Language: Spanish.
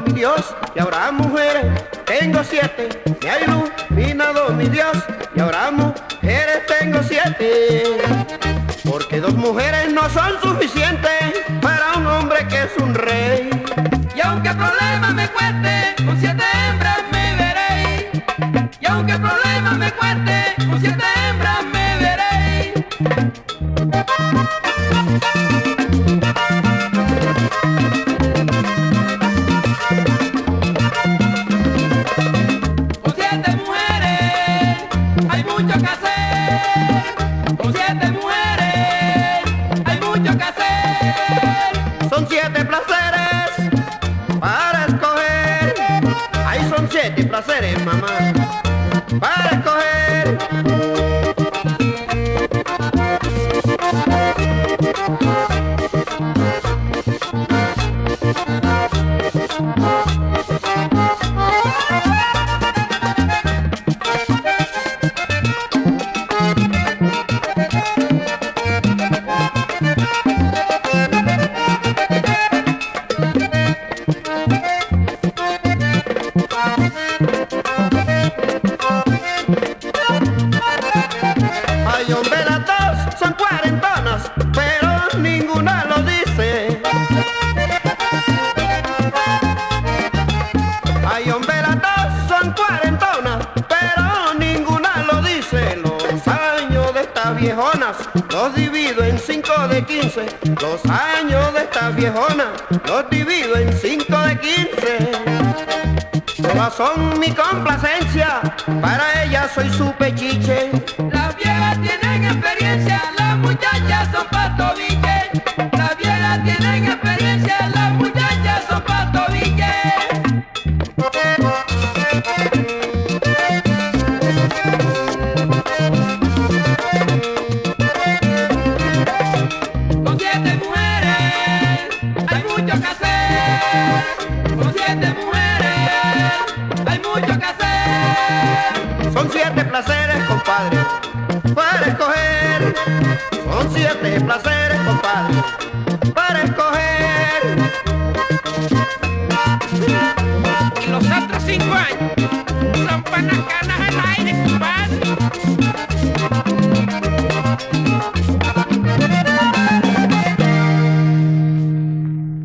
mi Dios y ahora mujeres tengo siete, me ha iluminado mi Dios y ahora mujeres tengo siete. Porque dos mujeres no son suficientes para un hombre que es un rey. Y aunque problemas me cueste, con siete hembras me veré. Y aunque problemas me cueste, con siete hembras me veré. Placeres, mamá, para escoger. Estas viejonas los divido en cinco de quince. Los años de estas viejonas los divido en cinco de quince. Todas son mi complacencia, para ellas soy su pechiche. Las viejas tienen Son siete placeres, compadre, para escoger. Son siete placeres, compadre, para escoger. Y los otros cinco años son para